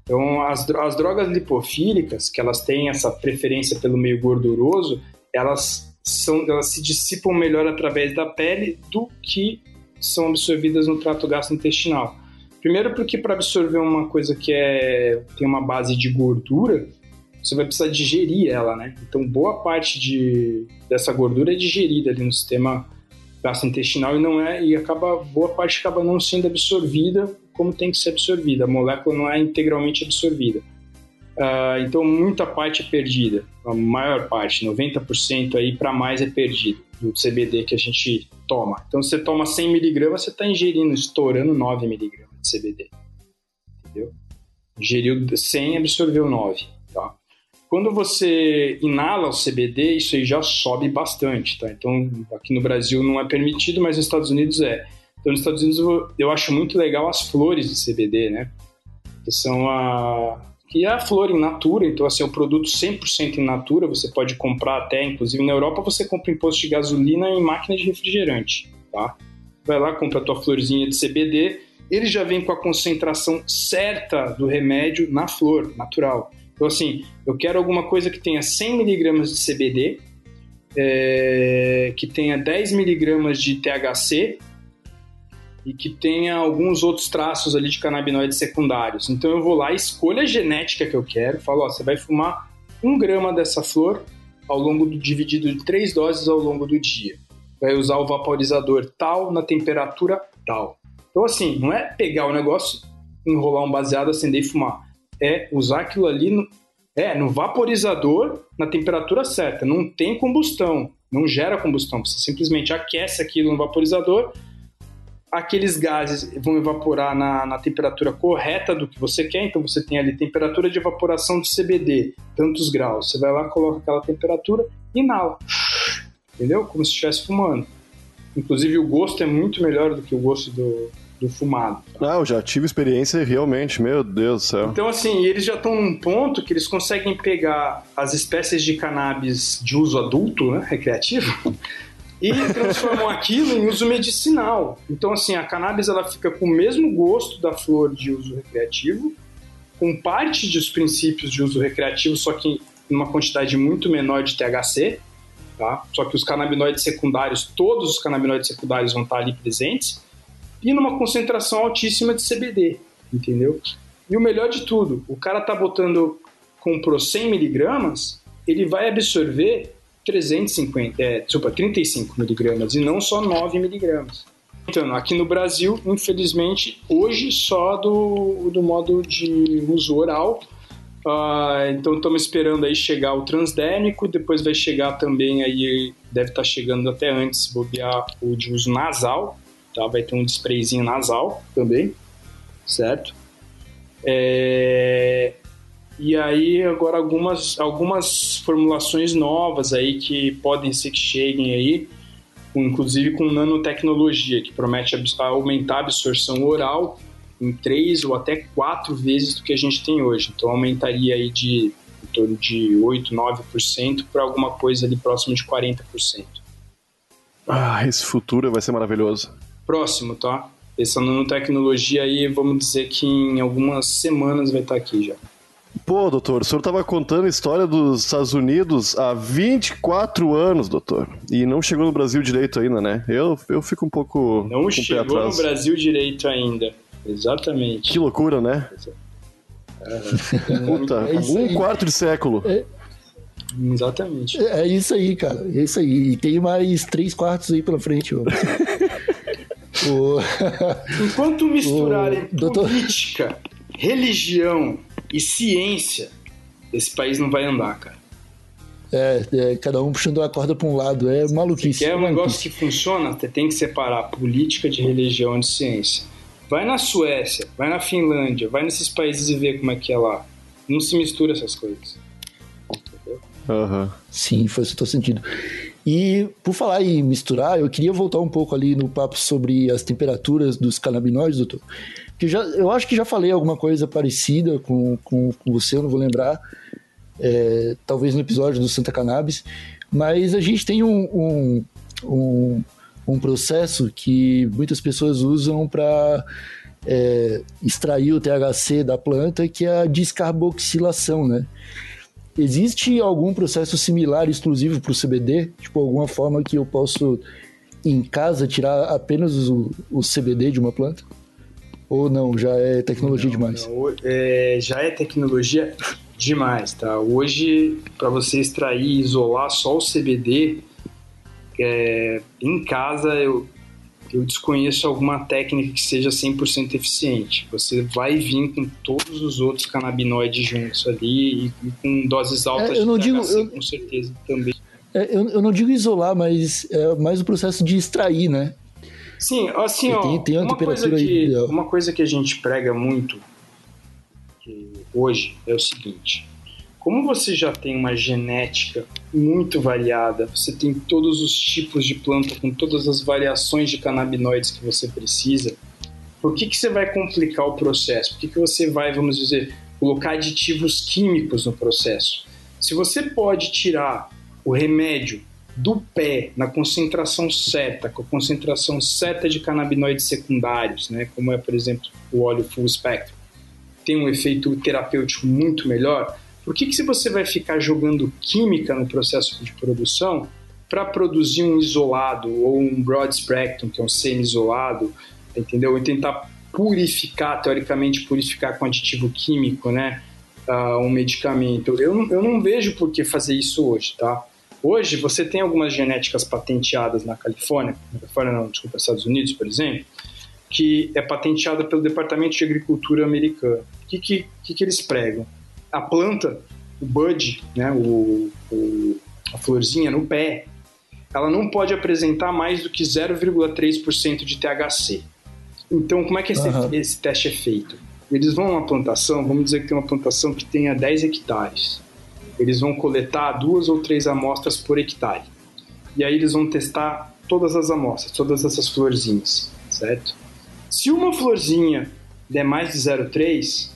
Então as, as drogas lipofílicas, que elas têm essa preferência pelo meio gorduroso, elas são elas se dissipam melhor através da pele do que são absorvidas no trato gastrointestinal. Primeiro porque para absorver uma coisa que é tem uma base de gordura, você vai precisar digerir ela, né? Então, boa parte de, dessa gordura é digerida ali no sistema gastrointestinal e não é e acaba boa parte acaba não sendo absorvida como tem que ser absorvida. A molécula não é integralmente absorvida. Uh, então, muita parte é perdida. A maior parte, 90% aí para mais é perdido do CBD que a gente toma. Então, você toma 100 miligramas, você está ingerindo, estourando 9 miligramas de CBD. Entendeu? Ingeriu 100, absorveu 9. Quando você inala o CBD, isso aí já sobe bastante, tá? Então, aqui no Brasil não é permitido, mas nos Estados Unidos é. Então, nos Estados Unidos eu acho muito legal as flores de CBD, né? Que são a... Que é a flor in natura, então assim, é um produto 100% in natura, você pode comprar até, inclusive na Europa você compra imposto de gasolina em máquina de refrigerante, tá? Vai lá, compra a tua florzinha de CBD, ele já vem com a concentração certa do remédio na flor, natural. Então, assim, eu quero alguma coisa que tenha 100 miligramas de CBD, é, que tenha 10 miligramas de THC e que tenha alguns outros traços ali de canabinoides secundários. Então, eu vou lá, escolho a genética que eu quero, falo, ó, você vai fumar um grama dessa flor ao longo do dividido de três doses ao longo do dia. Vai usar o vaporizador tal na temperatura tal. Então, assim, não é pegar o negócio, enrolar um baseado, acender e fumar é usar aquilo ali no, é, no vaporizador na temperatura certa. Não tem combustão, não gera combustão. Você simplesmente aquece aquilo no vaporizador, aqueles gases vão evaporar na, na temperatura correta do que você quer. Então você tem ali temperatura de evaporação do CBD, tantos graus. Você vai lá, coloca aquela temperatura e inala. Entendeu? Como se estivesse fumando. Inclusive o gosto é muito melhor do que o gosto do, do fumado. Ah, eu já tive experiência realmente, meu Deus do céu. Então, assim, eles já estão num ponto que eles conseguem pegar as espécies de cannabis de uso adulto, né, recreativo, e transformam aquilo em uso medicinal. Então, assim, a cannabis ela fica com o mesmo gosto da flor de uso recreativo, com parte dos princípios de uso recreativo, só que em uma quantidade muito menor de THC, tá? Só que os canabinoides secundários, todos os canabinoides secundários vão estar ali presentes e numa concentração altíssima de CBD, entendeu? E o melhor de tudo, o cara tá botando, comprou 100 miligramas, ele vai absorver 350, é, desculpa, 35 miligramas e não só 9 miligramas. Então, aqui no Brasil, infelizmente, hoje só do, do modo de uso oral. Uh, então, estamos esperando aí chegar o transdérmico, depois vai chegar também aí, deve estar tá chegando até antes, bobear o de uso nasal, tá? Vai ter um sprayzinho nasal também, certo? É... E aí agora algumas, algumas formulações novas aí que podem ser que cheguem aí, inclusive com nanotecnologia, que promete aumentar a absorção oral em três ou até quatro vezes do que a gente tem hoje. Então aumentaria aí de em torno de 8, 9% para alguma coisa ali próximo de 40%. Ah, esse futuro vai ser maravilhoso próximo, tá? Essa nanotecnologia aí, vamos dizer que em algumas semanas vai estar aqui já. Pô, doutor, o senhor estava contando a história dos Estados Unidos há 24 anos, doutor. E não chegou no Brasil direito ainda, né? Eu, eu fico um pouco. Não chegou no Brasil direito ainda. Exatamente. Que loucura, né? Puta, É um quarto de século. Exatamente. É é isso aí, cara. É isso aí. E tem mais três quartos aí pela frente. ó. O- Enquanto misturarem doutor- política, religião e ciência, esse país não vai andar, cara. é, é, cada um puxando a corda pra um lado. É maluquice. Quer um negócio que funciona, você tem que separar política de religião e de ciência. Vai na Suécia, vai na Finlândia, vai nesses países e vê como é que é lá. Não se mistura essas coisas. Entendeu? Aham. Sim, faz todo sentido. E por falar em misturar, eu queria voltar um pouco ali no papo sobre as temperaturas dos canabinoides, doutor. Que já, eu acho que já falei alguma coisa parecida com, com, com você, eu não vou lembrar. É, talvez no episódio do Santa Cannabis. Mas a gente tem um, um, um, um processo que muitas pessoas usam para extrair o THC da planta, que é a descarboxilação, né? Existe algum processo similar exclusivo para o CBD? Tipo, alguma forma que eu posso, em casa, tirar apenas o, o CBD de uma planta? Ou não, já é tecnologia Não, demais? não, é, já é tecnologia demais, tá? Hoje, para você extrair e isolar só o CBD, é, em casa eu, eu desconheço alguma técnica que seja 100% eficiente. Você vai vir com todos os outros canabinoides juntos ali e, com doses altas É, eu não de digo- THC, eu- com certeza também. É, eu, eu não digo isolar, mas é mais o processo de extrair, né? Sim, assim, ó, Tem- tem uma uma, coisa que, ideal. uma coisa que a gente prega muito hoje é o seguinte: como você já tem uma genética muito variada, você tem todos os tipos de planta com todas as variações de canabinoides que você precisa, por que, que você vai complicar o processo? Por que, que você vai, vamos dizer, colocar aditivos químicos no processo? Se você pode tirar o remédio do pé na concentração certa, com a concentração certa de canabinoides secundários, né, como é, por exemplo, o óleo full spectrum, tem um efeito terapêutico muito melhor, por que, que se você vai ficar jogando química no processo de produção para produzir um isolado ou um broad spectrum, que é um semi-isolado, entendeu? E tentar purificar, teoricamente purificar com aditivo químico, né, ah, um medicamento. Eu não, eu não vejo por que fazer isso hoje, tá? Hoje você tem algumas genéticas patenteadas na Califórnia, na Califórnia não, desculpa, Estados Unidos, por exemplo, que é patenteada pelo Departamento de Agricultura americano. O que, que, que, que eles pregam? A planta, o bud, né, o, o, a florzinha no pé, ela não pode apresentar mais do que 0,3% de THC. Então, como é que esse, Aham. esse teste é feito? Eles vão numa plantação, vamos dizer que tem uma plantação que tenha 10 hectares. Eles vão coletar duas ou três amostras por hectare. E aí eles vão testar todas as amostras, todas essas florzinhas, certo? Se uma florzinha der mais de 0,3,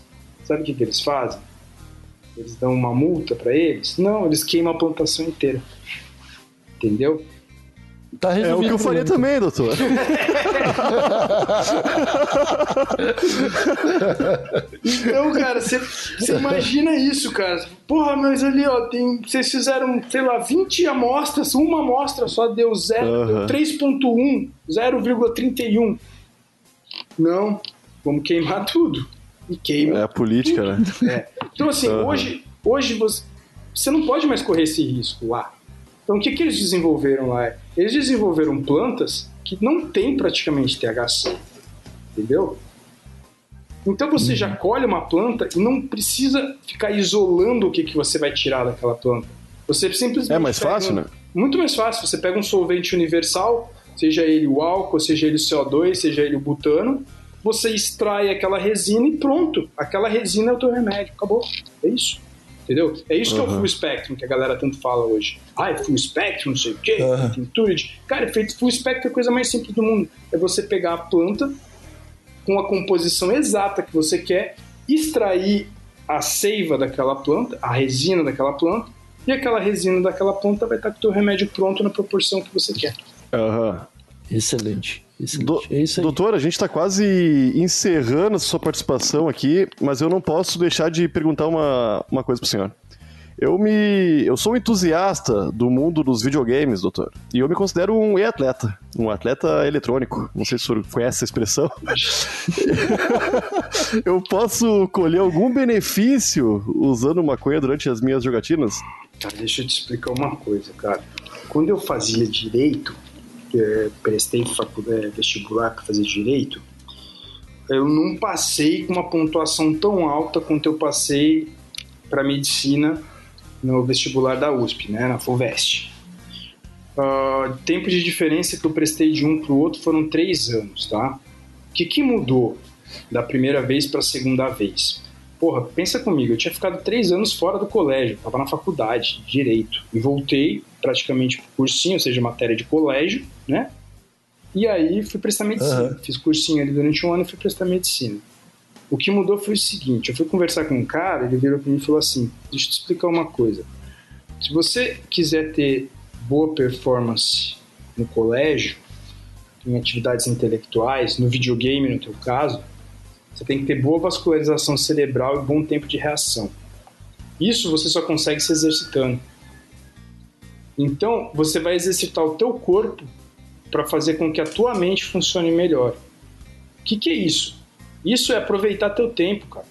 sabe o que, que eles fazem? Eles dão uma multa para eles? Não, eles queimam a plantação inteira. Entendeu? Tá É o que eu faria também, doutor. Então, cara, você imagina isso, cara. Porra, mas ali, ó, tem, vocês fizeram, sei lá, 20 amostras, uma amostra só deu 0, Aham. deu 3.1, 0,31. Não, vamos queimar tudo. E queima. É a política, né? É. Então, assim, Aham. hoje, hoje você, você não pode mais correr esse risco lá. Então, o que, que eles desenvolveram lá? Eles desenvolveram plantas que não têm praticamente THC. Entendeu? Então, você já colhe uma planta e não precisa ficar isolando o que, que você vai tirar daquela planta. Você simplesmente. É mais fácil, um- né? Muito mais fácil. Você pega um solvente universal, seja ele o álcool, seja ele o CO2, seja ele o butano, você extrai aquela resina e pronto. Aquela resina é o teu remédio. Acabou. É isso. Entendeu? É isso que é o Uhum. full spectrum que a galera tanto fala hoje. Ah, é full spectrum, não sei o quê, Uhum. tem tudo. de- Cara, efeito full spectrum é a coisa mais simples do mundo. É você pegar a planta com a composição exata que você quer, extrair a seiva daquela planta, a resina daquela planta, e aquela resina daquela planta vai estar com o teu remédio pronto na proporção que você quer. Aham. Excelente, excelente. Do- é isso aí. Doutor, a gente está quase encerrando a sua participação aqui, mas eu não posso deixar de perguntar uma, uma coisa para o senhor. Eu me. Eu sou um entusiasta do mundo dos videogames, doutor. E eu me considero um e-atleta. Um atleta eletrônico. Não sei se o senhor conhece essa expressão. eu posso colher algum benefício usando maconha durante as minhas jogatinas? Cara, deixa eu te explicar uma coisa, cara. Quando eu fazia direito, prestei faculdade, vestibular para fazer direito, eu não passei com uma pontuação tão alta quanto eu passei para medicina no vestibular da USP, né, na FUVEST. Uh, tempo de diferença que eu prestei de um para o outro foram três anos, tá? O que, que mudou da primeira vez para a segunda vez? Porra, pensa comigo, eu tinha ficado três anos fora do colégio, estava na faculdade, direito, e voltei praticamente cursinho, ou seja, matéria de colégio, né? E aí fui prestar medicina. Uhum. Fiz cursinho ali durante um ano e fui prestar medicina. O que mudou foi o seguinte: eu fui conversar com um cara, ele virou para mim e falou assim: Deixa eu te explicar uma coisa. Se você quiser ter boa performance no colégio, em atividades intelectuais, no videogame, no teu caso, você tem que ter boa vascularização cerebral e bom tempo de reação. Isso você só consegue se exercitando. Então, você vai exercitar o teu corpo para fazer com que a tua mente funcione melhor. O que, que é isso? Isso é aproveitar teu tempo, cara.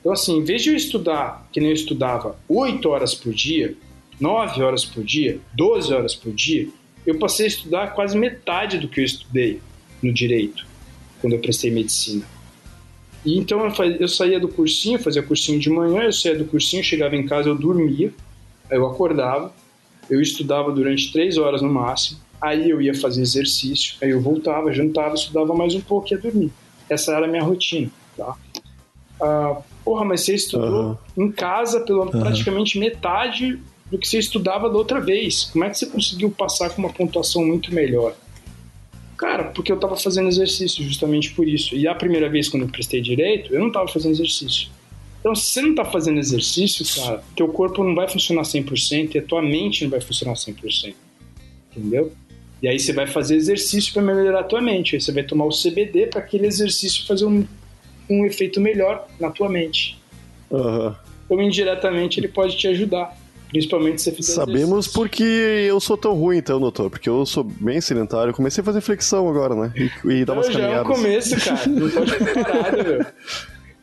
Então, assim, em vez de eu estudar, que nem eu estudava, 8 horas por dia, 9 horas por dia, 12 horas por dia, eu passei a estudar quase metade do que eu estudei no direito, quando eu prestei medicina. E então eu, fazia, eu saía do cursinho, fazia cursinho de manhã, eu saía do cursinho, chegava em casa, eu dormia, aí eu acordava, eu estudava durante 3 horas no máximo, aí eu ia fazer exercício, aí eu voltava, jantava, estudava mais um pouco e ia dormir. Essa era a minha rotina, tá? Ah, porra, mas você estudou uhum. em casa pela uhum. praticamente metade do que você estudava da outra vez. Como é que você conseguiu passar com uma pontuação muito melhor? Cara, porque eu estava fazendo exercício justamente por isso. E a primeira vez quando eu prestei direito, eu não estava fazendo exercício. Então, se você não está fazendo exercício, cara, teu corpo não vai funcionar 100% e a tua mente não vai funcionar 100%. Entendeu? E aí você vai fazer exercício para melhorar a tua mente. Aí você vai tomar o CBD para aquele exercício fazer um, um efeito melhor na tua mente. Uhum. Então, indiretamente, ele pode te ajudar. Principalmente se você fizer Sabemos exercício. porque eu sou tão ruim, então, doutor. Porque eu sou bem sedentário. comecei a fazer flexão agora, né? E, e dar umas já é o começo, cara. Não pode ficar parado, meu.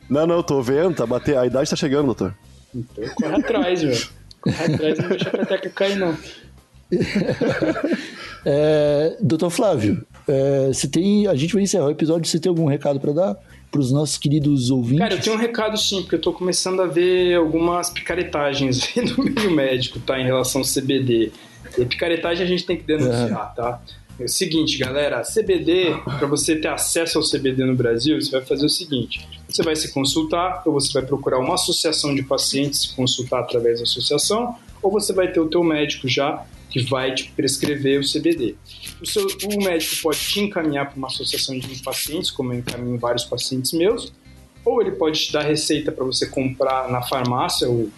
Não, não, tô vendo. Tá bater... A idade tá chegando, doutor. Então corre atrás, meu. Corre atrás e não deixa a peteca cair, não. É, doutor Flávio, é, você tem, a gente vai encerrar o episódio. Você tem algum recado para dar para os nossos queridos ouvintes? Cara, eu tenho um recado sim, porque eu estou começando a ver algumas picaretagens no meio médico, tá, em relação ao CBD. E picaretagem a gente tem que denunciar, é. tá? É o seguinte, galera, CBD, para você ter acesso ao CBD no Brasil, você vai fazer o seguinte: você vai se consultar, ou você vai procurar uma associação de pacientes, se consultar através da associação, ou você vai ter o teu médico já que vai te prescrever o CBD. O, seu, o médico pode te encaminhar para uma associação de pacientes, como eu encaminho vários pacientes meus, ou ele pode te dar receita para você comprar na farmácia o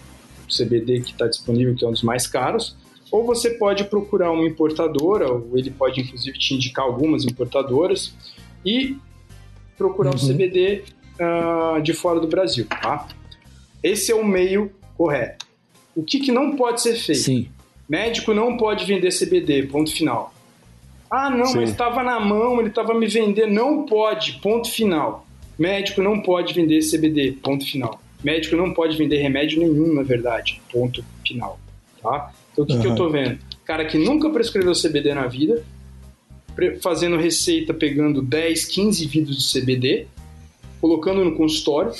CBD que está disponível, que é um dos mais caros, ou você pode procurar uma importadora, ou ele pode inclusive te indicar algumas importadoras e procurar uhum. o CBD uh, de fora do Brasil, tá? Esse é o meio correto. O que, que não pode ser feito? Sim. Médico não pode vender CBD, ponto final. Ah, não, Sim. mas estava na mão, ele estava me vendendo. Não pode, ponto final. Médico não pode vender CBD, ponto final. Médico não pode vender remédio nenhum, na verdade, ponto final. Tá? Então o que, uhum. que eu tô vendo? Cara que nunca prescreveu CBD na vida, fazendo receita pegando 10, 15 vidros de CBD, colocando no consultório,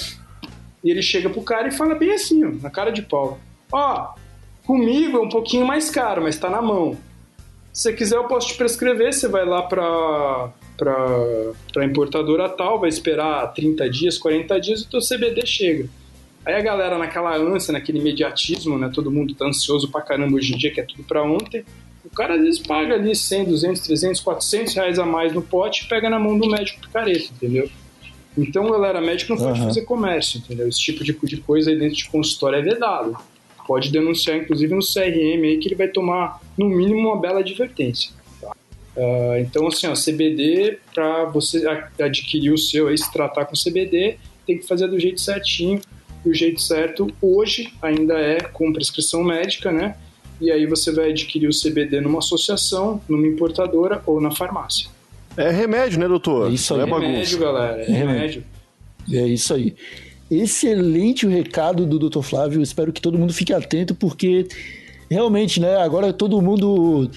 e ele chega pro cara e fala bem assim, ó, na cara de pau. Ó, Comigo é um pouquinho mais caro, mas está na mão. Se você quiser, eu posso te prescrever. Você vai lá para para importadora tal, vai esperar 30 dias, 40 dias e o teu CBD chega. Aí a galera naquela ânsia, naquele imediatismo, né? Todo mundo tá ansioso pra caramba hoje em dia, que é tudo pra ontem. O cara às vezes paga ali 100, 200, 300, 400 reais a mais no pote e pega na mão do médico picareta, entendeu? Então, galera, médico não pode uhum. fazer comércio, entendeu? Esse tipo de, de coisa aí dentro de consultório é vedado pode denunciar, inclusive no CRM, aí, que ele vai tomar, no mínimo, uma bela advertência. Tá? Uh, então, assim, ó, CBD, para você adquirir o seu, aí, se tratar com CBD, tem que fazer do jeito certinho. E o jeito certo hoje ainda é com prescrição médica, né? E aí você vai adquirir o CBD numa associação, numa importadora ou na farmácia. É remédio, né, doutor? É isso aí. É remédio, galera. É, É remédio. É isso aí. Excelente o recado do Dr. Flávio. Espero que todo mundo fique atento, porque realmente, né? Agora todo mundo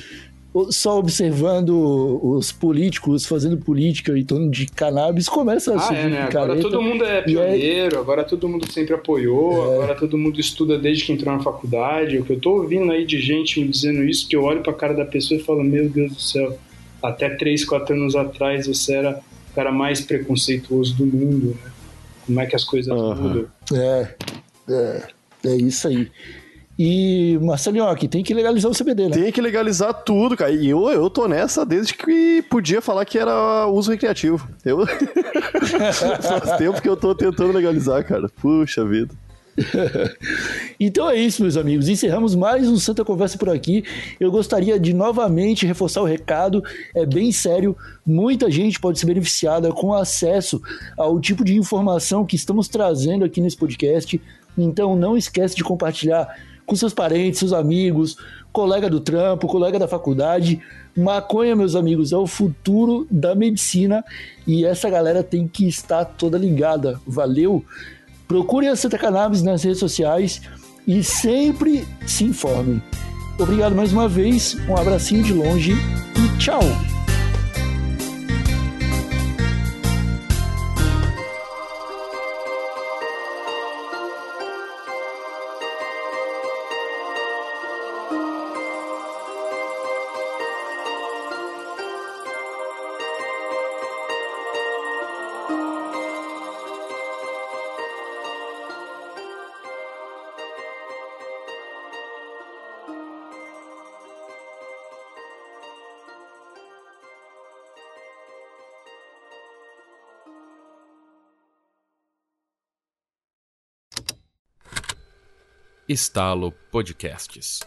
só observando os políticos fazendo política em torno de cannabis começa a Ah, surgir é, né? Agora todo mundo é é- pioneiro, agora todo mundo sempre apoiou, É. agora todo mundo estuda desde que entrou na faculdade. O que eu tô ouvindo aí de gente me dizendo isso, que eu olho pra cara da pessoa e falo, meu Deus do céu, até 3, 4 anos atrás você era o cara mais preconceituoso do mundo, né? Como é que as coisas Aham. mudam. É, é, é isso aí. E, Marcelinho, aqui tem que legalizar o CBD, né? Tem que legalizar tudo, cara. E eu, eu tô nessa desde que podia falar que era uso recreativo. Eu... Faz tempo que eu tô tentando legalizar, cara. Puxa vida. Então é isso, meus amigos. Encerramos mais um Santa Conversa por aqui. Eu gostaria de novamente reforçar o recado. É bem sério. Muita gente pode ser beneficiada com acesso ao tipo de informação que estamos trazendo aqui nesse podcast. Então não esquece de compartilhar com seus parentes, seus amigos, colega do trampo, colega da faculdade. Maconha, meus amigos, é o futuro da medicina e essa galera tem que estar toda ligada. Valeu! Procure a Santa Cannabis nas redes sociais e sempre se informem. Obrigado mais uma vez, um abracinho de longe e tchau! Estalo Podcasts.